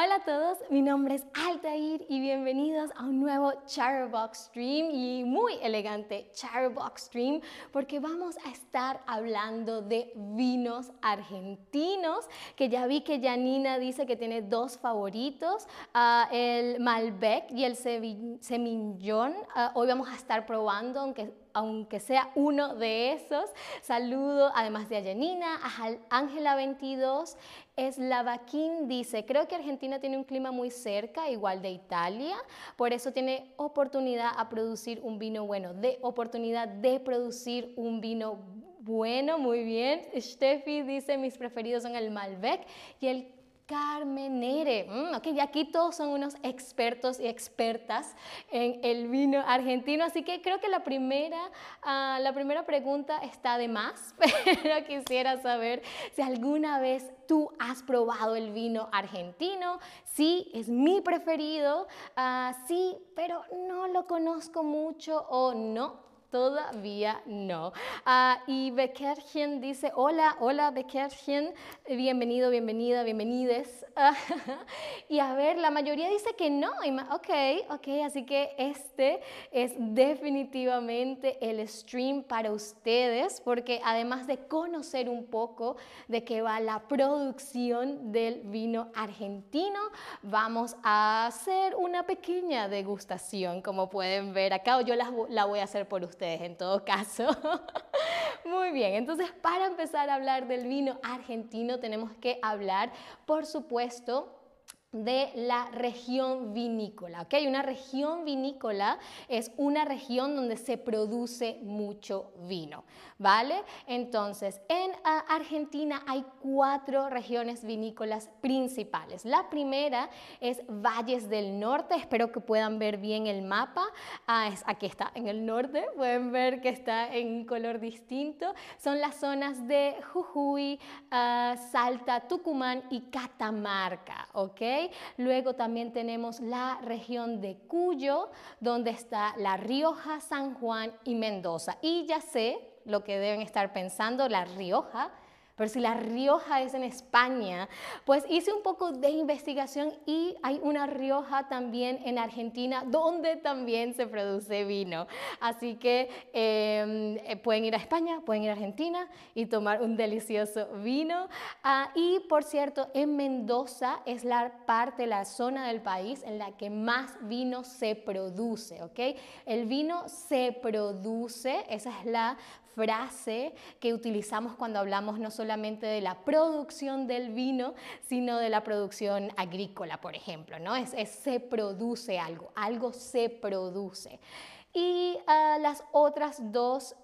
Hola a todos, mi nombre es Altair y bienvenidos a un nuevo Chatterbox Stream y muy elegante Chatterbox Stream porque vamos a estar hablando de vinos argentinos que ya vi que Janina dice que tiene dos favoritos, ah, el Malbec y el Semillon. Uh, hoy vamos a estar probando, aunque aunque sea uno de esos. Saludo además de a Janina, a Ángela 22, Eslavaquín dice, creo que Argentina tiene un clima muy cerca, igual de Italia, por eso tiene oportunidad a producir un vino bueno, de oportunidad de producir un vino bueno, muy bien. Steffi dice, mis preferidos son el Malbec y el Carmenere. Mm, ok, y aquí todos son unos expertos y expertas en el vino argentino, así que creo que la primera, ah, la primera pregunta está de más, pero quisiera saber si alguna vez tú has probado el vino argentino. Sí, es mi preferido, uh, sí, pero no lo conozco mucho o no, Todavía no. Ah, y Beckerchen dice, hola, hola Beckerchen, bienvenido, bienvenida, bienvenides. y a ver, la mayoría dice que no. Ok, ok, así que este es definitivamente el stream para ustedes, porque además de conocer un poco de qué va la producción del vino argentino, vamos a hacer una pequeña degustación, como pueden ver acá, yo la, la voy a hacer por ustedes en todo caso. Muy bien, entonces para empezar a hablar del vino argentino tenemos que hablar, por supuesto, de la región vinícola. ¿ok? Una región vinícola es una región donde se produce mucho vino. ¿vale? Entonces, en ah, Argentina hay cuatro regiones vinícolas principales. La primera es Valles del Norte. Espero que puedan ver bien el mapa. Ah, aquí está en el norte. Pueden ver que está en un color distinto. Son las zonas de Jujuy, ah, Salta, Tucumán y Catamarca. Luego también tenemos la región de Cuyo, donde está La Rioja, San Juan y Mendoza. Y ya sé lo que deben estar pensando, La Rioja pero si La Rioja es en España, pues hice un poco de investigación y hay una Rioja también en Argentina donde también se produce vino. Así que em, eh, pueden ir a España, pueden ir a Argentina y tomar un delicioso vino. Ah, y por cierto, en Mendoza es la parte, la zona del país en la que más vino se produce, ¿ok? El vino se produce, esa es la frase que utilizamos cuando hablamos no solamente de la producción del vino, sino de la producción agrícola, por ejemplo, ¿no? Es, se produce algo, algo se produce. Y ah, las otras dos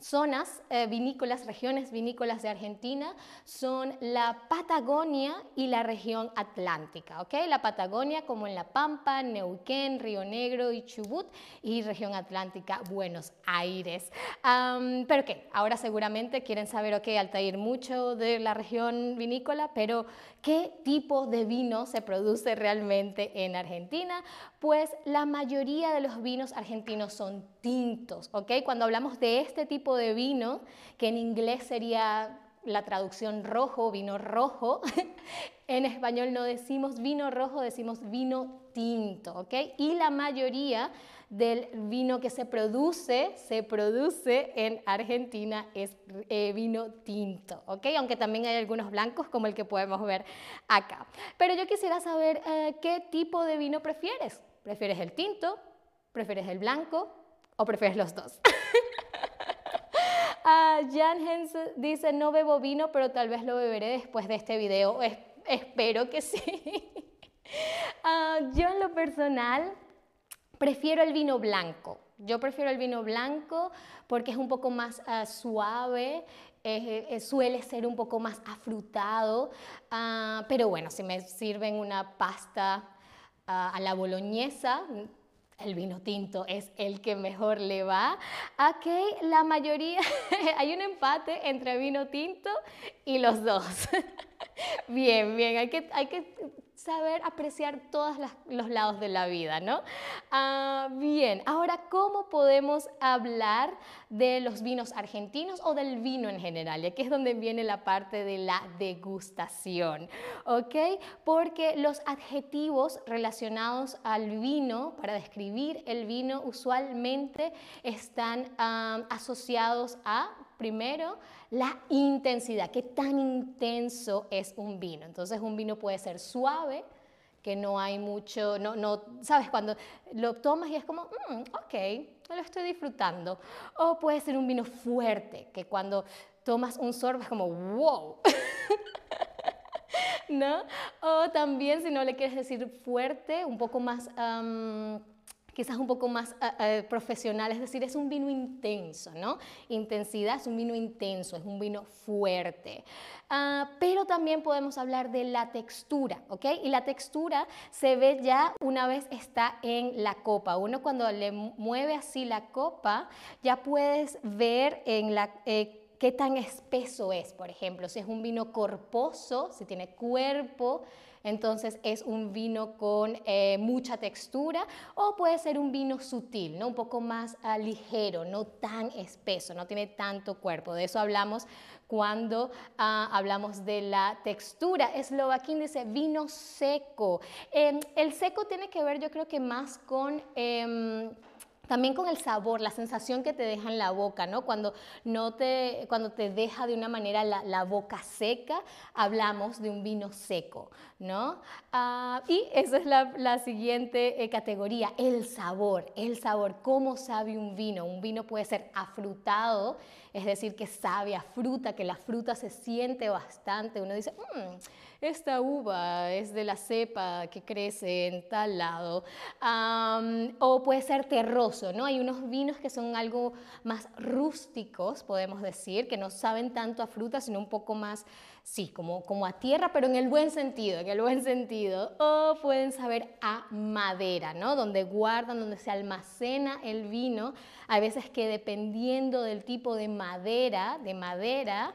zonas eh, vinícolas, regiones vinícolas de Argentina son la Patagonia y la región atlántica. ¿ok? La Patagonia como en La Pampa, Neuquén, Río Negro y Chubut y región atlántica Buenos Aires. pero qué, ahora seguramente quieren saber, ok, Altair, mucho de la región vinícola, pero ¿qué tipo de vino se produce realmente en Argentina? Pues la mayoría de los vinos argentinos son tintos, ¿ok? Cuando hablamos de este tipo de vino, que en inglés sería la traducción rojo, vino rojo, en español no decimos vino rojo, decimos vino tinto, ¿ok? Y la mayoría del vino que se produce, se produce en Argentina es eh, vino tinto, ¿ok? Aunque también hay algunos blancos como el que podemos ver acá. Pero yo quisiera saber eh, qué tipo de vino prefieres. ¿Prefieres el tinto? ¿Prefieres el blanco? ¿O prefieres los dos? uh, Jan Hens dice, no bebo vino, pero tal vez lo beberé después de este video. espero que sí. Ah, yo en lo personal prefiero el vino blanco. Yo prefiero el vino blanco porque es un poco más ah, suave, suele ser un poco más afrutado, pero bueno, si me sirven una pasta a la boloñesa, el vino tinto es el que mejor le va. Ok, la mayoría, hay un empate entre vino tinto y los dos. bien, bien, hay que, hay que saber apreciar todos los lados de la vida, ¿no? Ah, bien, ahora, ¿cómo podemos hablar de los vinos argentinos o del vino en general? Y aquí es donde viene la parte de la degustación, ¿ok? Porque los adjetivos relacionados al vino, para describir el vino, usualmente están ah, asociados a primero, la intensidad, qué tan intenso es un vino. Entonces un vino puede ser suave, que no hay mucho, no, no, sabes, cuando lo tomas y es como, mm, ok, lo estoy disfrutando. O puede ser un vino fuerte, que cuando tomas un sorbo es como, wow. ¿No? O también, si no le quieres decir fuerte, un poco más quizás un poco más eh, eh, profesional, es decir, es un vino intenso, ¿no? Intensidad es un vino intenso, es un vino fuerte. Ah, pero también podemos hablar de la textura, ¿ok? Y la textura se ve ya una vez está en la copa. Uno cuando le mueve así la copa, ya puedes ver en la... Eh, qué tan espeso es, por ejemplo, si es un vino corposo, si tiene cuerpo, entonces es un vino con eh, mucha textura o puede ser un vino sutil, ¿no? un poco más ah, ligero, no tan espeso, no tiene tanto cuerpo. De eso hablamos cuando ah, hablamos de la textura. Eslovaquín dice vino seco. Em, el seco tiene que ver yo creo que más con... Em, también con el sabor, la sensación que te deja en la boca, ¿no? Cuando, no te, cuando te deja de una manera la, boca seca, hablamos de un vino seco, ¿no? Ah, y esa es la, siguiente eh, categoría, el sabor, el sabor, cómo sabe un vino. Un vino puede ser afrutado, es decir, que sabe a fruta, que la fruta se siente bastante. Uno dice, mmm, esta uva es de la cepa que crece en tal lado, o puede ser terroso, ¿no? Hay unos vinos que son algo más rústicos, podemos decir, que no saben tanto a fruta, sino un poco más, sí, como, como a tierra, pero en el buen sentido, en el buen sentido, o pueden saber a madera, ¿no? Donde guardan, donde se almacena el vino, hay veces que dependiendo del tipo de madera, de madera,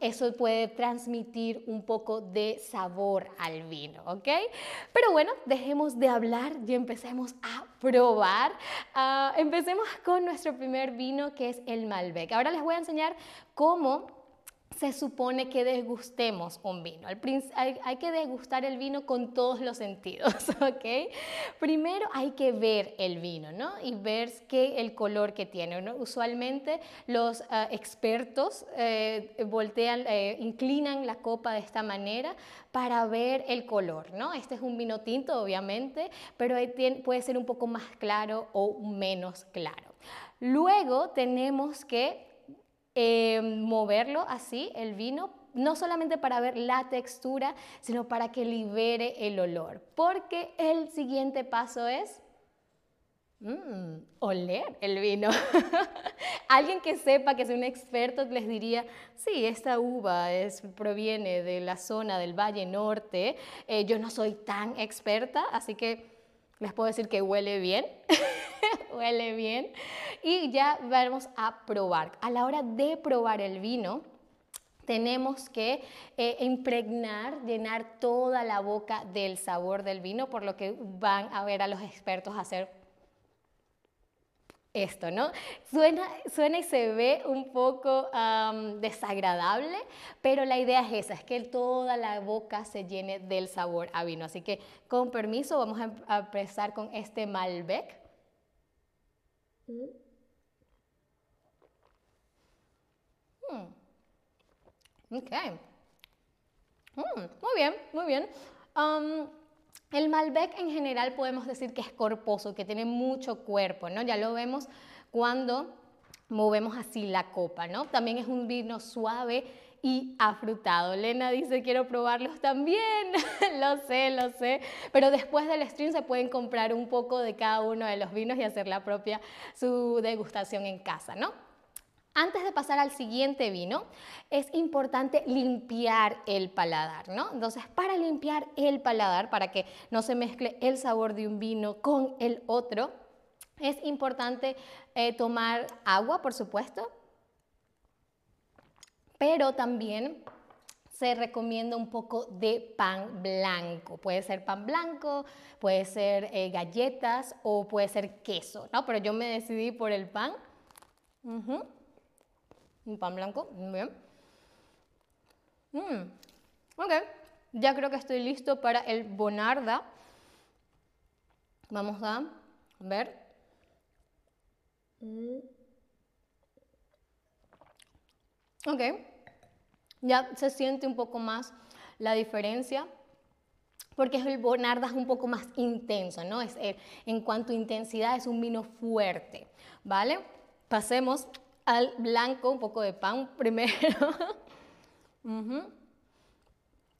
eso puede transmitir un poco de sabor al vino, ¿ok? Pero bueno, dejemos de hablar y empecemos a probar. Ah, empecemos con nuestro primer vino que es el Malbec. Ahora les voy a enseñar cómo se supone que degustemos un vino. Hay, que degustar el vino con todos los sentidos, ¿ok? Primero hay que ver el vino, ¿no? Y ver qué el color que tiene. Usualmente los ah, expertos eh, voltean, eh, inclinan la copa de esta manera para ver el color, ¿no? Este es un vino tinto, obviamente, pero puede ser un poco más claro o menos claro. Luego tenemos que eh, moverlo así, el vino, no solamente para ver la textura, sino para que libere el olor. Porque el siguiente paso es mm, oler el vino. Alguien que sepa, que es un experto, les diría, sí, esta uva es, proviene de la zona del Valle Norte. Eh, yo no soy tan experta, así que les puedo decir que huele bien. huele bien. Y ya vamos a probar. A la hora de probar el vino, tenemos que eh, impregnar, llenar toda la boca del sabor del vino, por lo que van a ver a los expertos hacer esto, ¿no? Suena, suena y se ve un poco desagradable, pero la idea es esa, es que toda la boca se llene del sabor a vino. Así que, con permiso, vamos a empezar con este Malbec. Mm. Ok. Mm, muy bien, muy bien. El Malbec en general podemos decir que es corposo, que tiene mucho cuerpo, ¿no? Ya lo vemos cuando movemos así la copa, ¿no? También es un vino suave y afrutado. Lena dice, quiero probarlos también. lo sé, lo sé. Pero después del stream se pueden comprar un poco de cada uno de los vinos y hacer la propia su degustación en casa, ¿no? Antes de pasar al siguiente vino, es importante limpiar el paladar, ¿no? Entonces, para limpiar el paladar, para que no se mezcle el sabor de un vino con el otro, es importante eh, tomar agua, por supuesto, pero también se recomienda un poco de pan blanco. Puede ser pan blanco, puede ser eh, galletas o puede ser queso, ¿no? Pero yo me decidí por el pan. Un pan blanco, muy bien. Mm, ok, ya creo que estoy listo para el bonarda. Vamos a ver. Ok, ya se siente un poco más la diferencia porque el Bonarda es un poco más intenso, ¿no? Es, eh, en cuanto a intensidad es un vino fuerte, ¿vale? Pasemos al blanco, un poco de pan primero.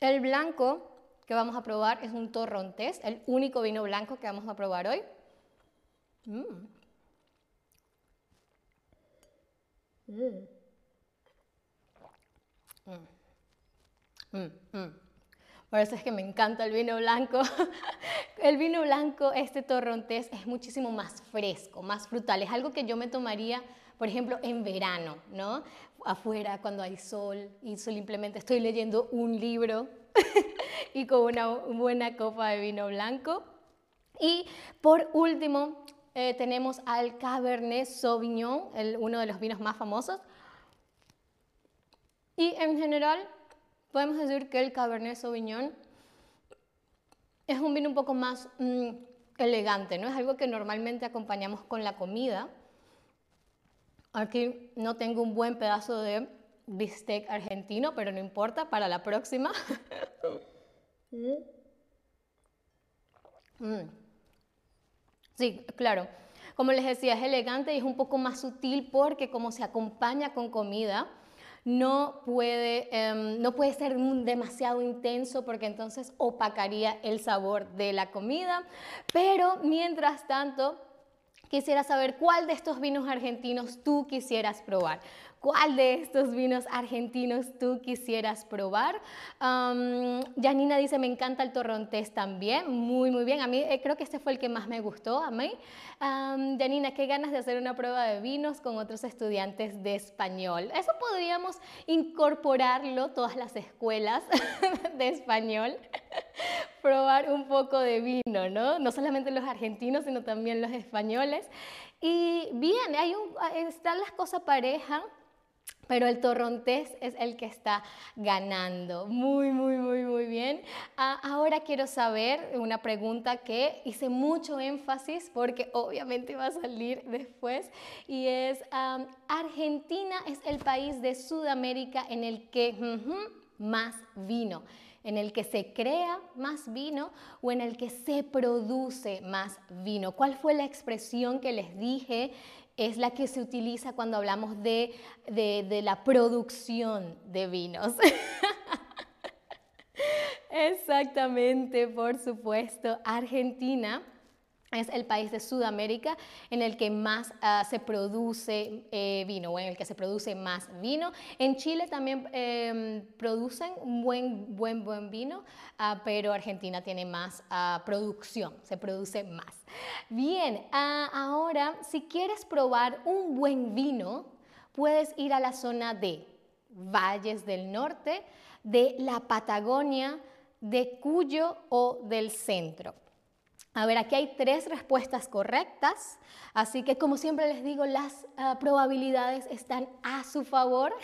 El blanco que vamos a probar es un torrontés, el único vino blanco que vamos a probar hoy. Mm. Mm. Mm, mm. Por eso es que me encanta el vino blanco. el vino blanco, este torrontés, es muchísimo más fresco, más frutal. Es algo que yo me tomaría, por ejemplo, en verano, ¿no? Afuera, cuando hay sol y simplemente estoy leyendo un libro y con una buena copa de vino blanco. Y por último, eh, tenemos al Cabernet Sauvignon, uno de los vinos más famosos. Y en general, podemos decir que el Cabernet Sauvignon es un vino un poco más mm, elegante, ¿no? Es algo que normalmente acompañamos con la comida. Aquí no tengo un buen pedazo de bistec argentino, pero no importa, para la próxima. Mm. Sí, claro. Como les decía, es elegante y es un poco más sutil porque como se acompaña con comida, no puede, em, no puede ser demasiado intenso porque entonces opacaría el sabor de la comida. Pero mientras tanto, quisiera saber cuál de estos vinos argentinos tú quisieras probar. ¿Cuál de estos vinos argentinos tú quisieras probar? Janina dice, me encanta el torrontés también. Muy, muy bien. A mí eh, creo que este fue el que más me gustó, a. Janina, qué ganas de hacer una prueba de vinos con otros estudiantes de español. Eso podríamos incorporarlo todas las escuelas de español. Probar un poco de vino, ¿no? No solamente los argentinos, sino también los españoles. Y bien, hay un, están las cosas pareja pero el torrontés es el que está ganando. Muy, muy, muy, muy bien. Ah, ahora quiero saber una pregunta que hice mucho énfasis porque obviamente va a salir después y es, Argentina es el país de Sudamérica en el que más vino en el que se crea más vino o en el que se produce más vino. ¿Cuál fue la expresión que les dije es la que se utiliza cuando hablamos de, la producción de vinos. Exactamente, por supuesto. Argentina es el país de Sudamérica en el que más ah, se produce eh, vino o en el que se produce más vino. En Chile también em, producen buen, buen, buen vino, ah, pero Argentina tiene más ah, producción, se produce más. Bien, ahora si quieres probar un buen vino, puedes ir a la zona de Valles del Norte, de la Patagonia, de Cuyo o del centro. A ver, aquí hay tres respuestas correctas, así que como siempre les digo, las ah, probabilidades están a su favor.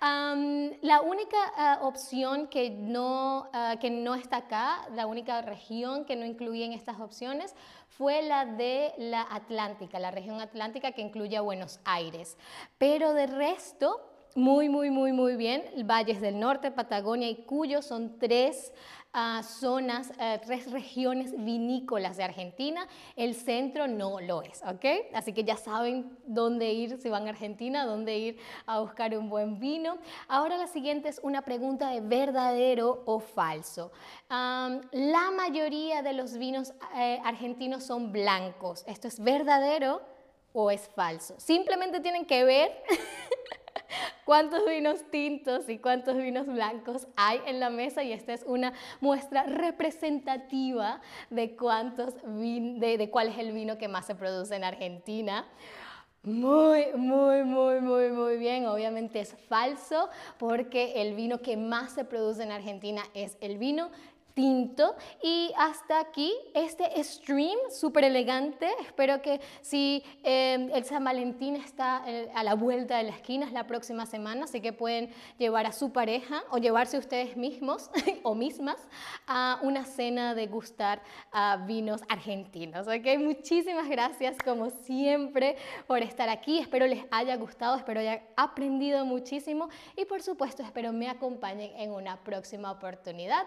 la única ah, opción que no, ah, que no está acá, la única región que no incluye en estas opciones, fue la de la Atlántica, la región atlántica que incluye a Buenos Aires. Pero de resto, muy, muy, muy, muy bien. Valles del Norte, Patagonia y Cuyo son tres zonas, eh, tres regiones vinícolas de Argentina. El centro no lo es, ¿ok? Así que ya saben dónde ir si van a Argentina, dónde ir a buscar un buen vino. Ahora la siguiente es una pregunta de verdadero o falso. la mayoría de los vinos eh, argentinos son blancos. ¿Esto es verdadero o es falso? Simplemente tienen que ver cuántos vinos tintos y cuántos vinos blancos hay en la mesa y esta es una muestra representativa de, cuántos de, cuál es el vino que más se produce en Argentina. Muy, muy, muy, muy, muy bien. Obviamente es falso porque el vino que más se produce en Argentina es el vino tinto. Y hasta aquí este stream súper elegante. Espero que si em, el San Valentín está eh, a la vuelta de la esquina, es la próxima semana, así que pueden llevar a su pareja o llevarse ustedes mismos o mismas a una cena de gustar a vinos argentinos. ¿ok? Muchísimas gracias como siempre por estar aquí. Espero les haya gustado, espero hayan aprendido muchísimo y por supuesto espero me acompañen en una próxima oportunidad.